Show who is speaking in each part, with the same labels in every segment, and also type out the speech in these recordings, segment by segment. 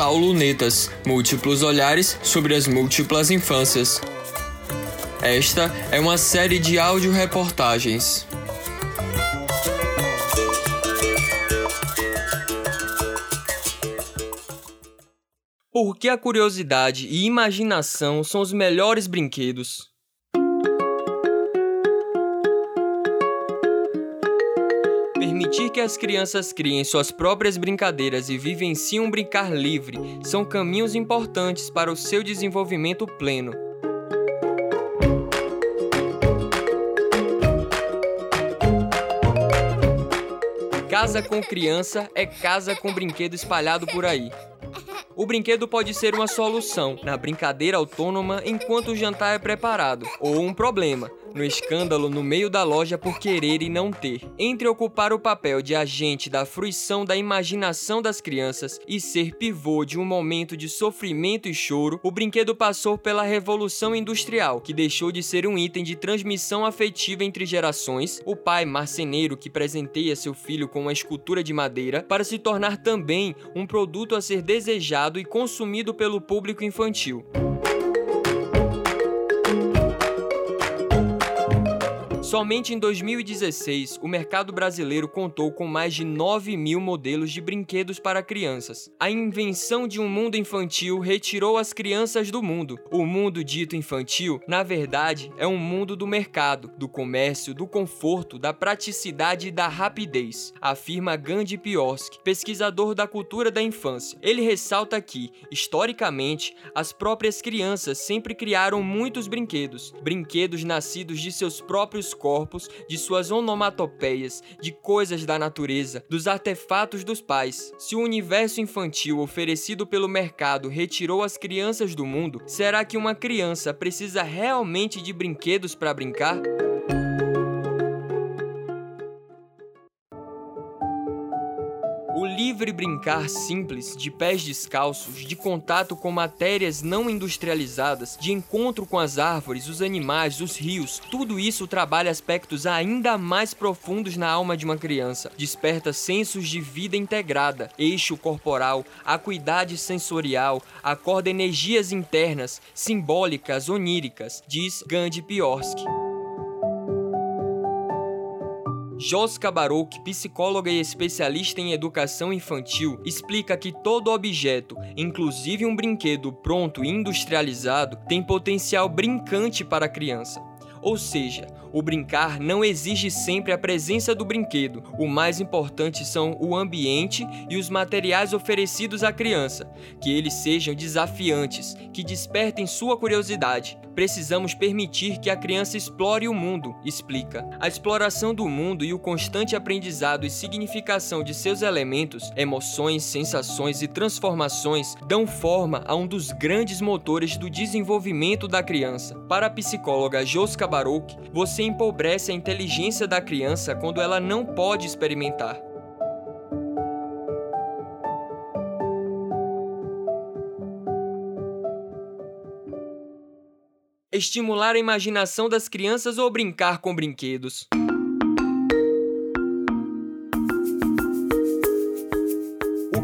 Speaker 1: portal Lunetas, múltiplos olhares sobre as múltiplas infâncias. Esta é uma série de áudio-reportagens. Por que a curiosidade e imaginação são os melhores brinquedos? Permitir que as crianças criem suas próprias brincadeiras e vivenciem um brincar livre são caminhos importantes para o seu desenvolvimento pleno. Casa com criança é casa com brinquedo espalhado por aí. O brinquedo pode ser uma solução na brincadeira autônoma enquanto o jantar é preparado, ou um problema, no escândalo no meio da loja por querer e não ter. Entre ocupar o papel de agente da fruição da imaginação das crianças e ser pivô de um momento de sofrimento e choro, o brinquedo passou pela revolução industrial, que deixou de ser um item de transmissão afetiva entre gerações, o pai marceneiro que presenteia seu filho com uma escultura de madeira, para se tornar também um produto a ser desejado e consumido pelo público infantil. Somente em 2016, o mercado brasileiro contou com mais de 9 mil modelos de brinquedos para crianças. A invenção de um mundo infantil retirou as crianças do mundo. O mundo dito infantil, na verdade, é um mundo do mercado, do comércio, do conforto, da praticidade e da rapidez, afirma Gandhi Pioski, pesquisador da cultura da infância. Ele ressalta que, historicamente, as próprias crianças sempre criaram muitos brinquedos, brinquedos nascidos de seus próprios corpos, de suas onomatopeias, de coisas da natureza, dos artefatos dos pais. Se o universo infantil oferecido pelo mercado retirou as crianças do mundo, será que uma criança precisa realmente de brinquedos para brincar? Livre brincar simples, de pés descalços, de contato com matérias não industrializadas, de encontro com as árvores, os animais, os rios, tudo isso trabalha aspectos ainda mais profundos na alma de uma criança. Desperta sensos de vida integrada, eixo corporal, acuidade sensorial, acorda energias internas, simbólicas, oníricas, diz Gandhi Piorsky. Joska Barouk, psicóloga e especialista em educação infantil, explica que todo objeto, inclusive um brinquedo pronto e industrializado, tem potencial brincante para a criança. Ou seja, o brincar não exige sempre a presença do brinquedo. O mais importante são o ambiente e os materiais oferecidos à criança, que eles sejam desafiantes, que despertem sua curiosidade. Precisamos permitir que a criança explore o mundo, explica. A exploração do mundo e o constante aprendizado e significação de seus elementos, emoções, sensações e transformações dão forma a um dos grandes motores do desenvolvimento da criança. Para a psicóloga Joska Você você empobrece a inteligência da criança quando ela não pode experimentar. Estimular a imaginação das crianças ou brincar com brinquedos.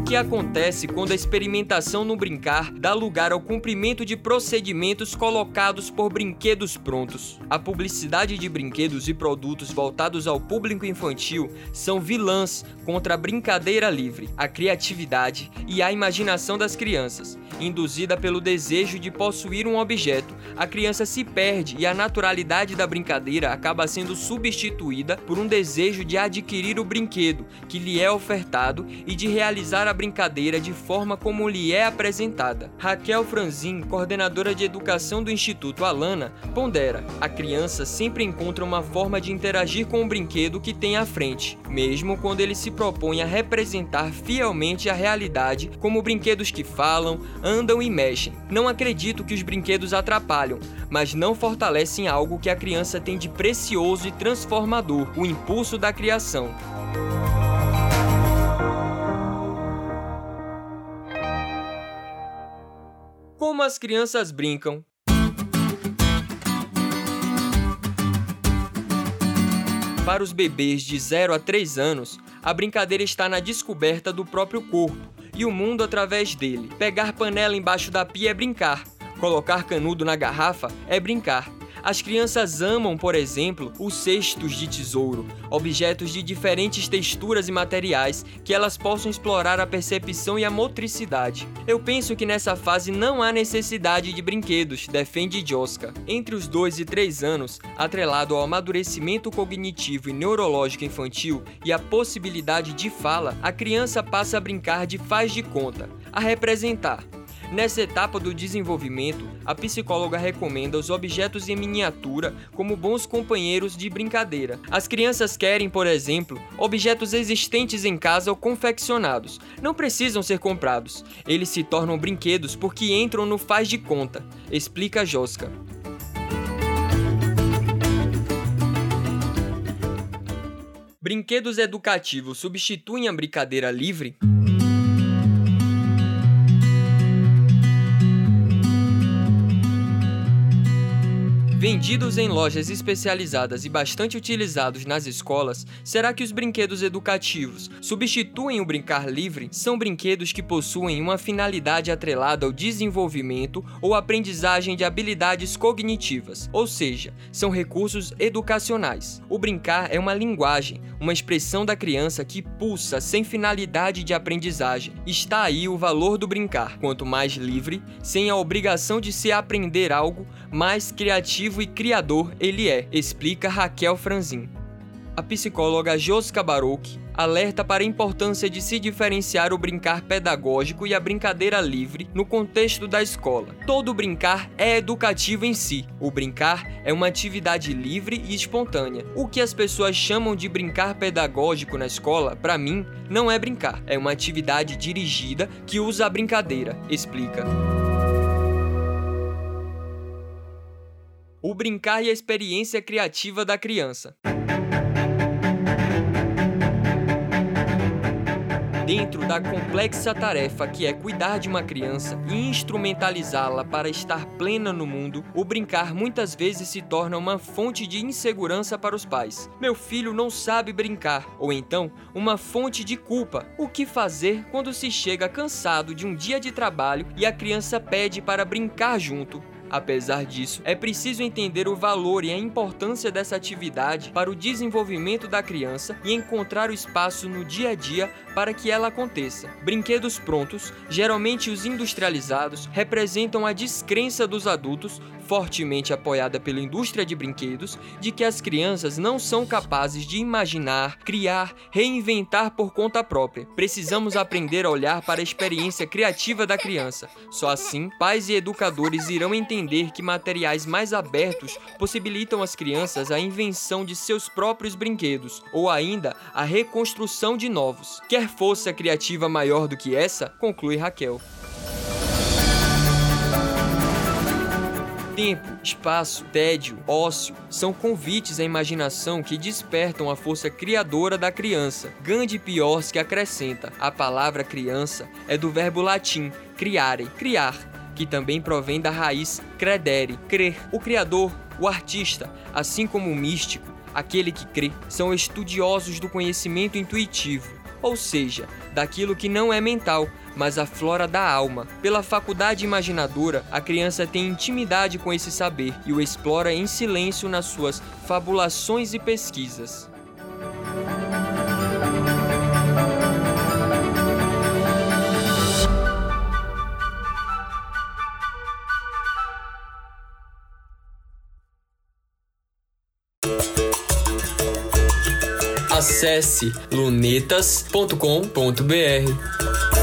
Speaker 1: Que acontece quando a experimentação no brincar dá lugar ao cumprimento de procedimentos colocados por brinquedos prontos. A publicidade de brinquedos e produtos voltados ao público infantil são vilãs contra a brincadeira livre, a criatividade e a imaginação das crianças. Induzida pelo desejo de possuir um objeto, a criança se perde e a naturalidade da brincadeira acaba sendo substituída por um desejo de adquirir o brinquedo que lhe é ofertado e de realizar a brincadeira de forma como lhe é apresentada. Raquel Franzin, coordenadora de educação do Instituto Alana, pondera: a criança sempre encontra uma forma de interagir com o brinquedo que tem à frente, mesmo quando ele se propõe a representar fielmente a realidade, como brinquedos que falam, andam e mexem. Não acredito que os brinquedos atrapalham, mas não fortalecem algo que a criança tem de precioso e transformador: o impulso da criação. As crianças brincam. Para os bebês de 0 a 3 anos, a brincadeira está na descoberta do próprio corpo e o mundo através dele. Pegar panela embaixo da pia é brincar. Colocar canudo na garrafa é brincar. As crianças amam, por exemplo, os cestos de tesouro, objetos de diferentes texturas e materiais que elas possam explorar a percepção e a motricidade. Eu penso que nessa fase não há necessidade de brinquedos, defende Joska. Entre os 2 e 3 anos, atrelado ao amadurecimento cognitivo e neurológico infantil e a possibilidade de fala, a criança passa a brincar de faz de conta, a representar, Nessa etapa do desenvolvimento, a psicóloga recomenda os objetos em miniatura como bons companheiros de brincadeira. As crianças querem, por exemplo, objetos existentes em casa ou confeccionados. Não precisam ser comprados. Eles se tornam brinquedos porque entram no faz de conta, explica Josca. Brinquedos educativos substituem a brincadeira livre? Vendidos em lojas especializadas e bastante utilizados nas escolas, será que os brinquedos educativos substituem o brincar livre? São brinquedos que possuem uma finalidade atrelada ao desenvolvimento ou aprendizagem de habilidades cognitivas, ou seja, são recursos educacionais. O brincar é uma linguagem, uma expressão da criança que pulsa sem finalidade de aprendizagem. Está aí o valor do brincar. Quanto mais livre, sem a obrigação de se aprender algo, mais criativo criativo e criador ele é, explica Raquel Franzin. A psicóloga Josca Baruch alerta para a importância de se diferenciar o brincar pedagógico e a brincadeira livre no contexto da escola. Todo brincar é educativo em si. O brincar é uma atividade livre e espontânea. O que as pessoas chamam de brincar pedagógico na escola, para mim, não é brincar, é uma atividade dirigida que usa a brincadeira, explica. O brincar e a experiência criativa da criança. Dentro da complexa tarefa que é cuidar de uma criança e instrumentalizá-la para estar plena no mundo, o brincar muitas vezes se torna uma fonte de insegurança para os pais. Meu filho não sabe brincar, ou então uma fonte de culpa. O que fazer quando se chega cansado de um dia de trabalho e a criança pede para brincar junto? Apesar disso, é preciso entender o valor e a importância dessa atividade para o desenvolvimento da criança e encontrar o espaço no dia a dia para que ela aconteça. Brinquedos prontos, geralmente os industrializados, representam a descrença dos adultos fortemente apoiada pela indústria de brinquedos, de que as crianças não são capazes de imaginar, criar, reinventar por conta própria. Precisamos aprender a olhar para a experiência criativa da criança. Só assim, pais e educadores irão entender que materiais mais abertos possibilitam às crianças a invenção de seus próprios brinquedos, ou ainda a reconstrução de novos. Quer força criativa maior do que essa? Conclui Raquel. Tempo, espaço, tédio, ócio são convites à imaginação que despertam a força criadora da criança. Gandhi Piorski acrescenta: a palavra criança é do verbo latim criare, criar, que também provém da raiz credere, crer. O criador, o artista, assim como o místico, aquele que crê, são estudiosos do conhecimento intuitivo, ou seja, daquilo que não é mental, mas a flora da alma. Pela faculdade imaginadora, a criança tem intimidade com esse saber e o explora em silêncio nas suas fabulações e pesquisas. Acesse lunetas.com.br.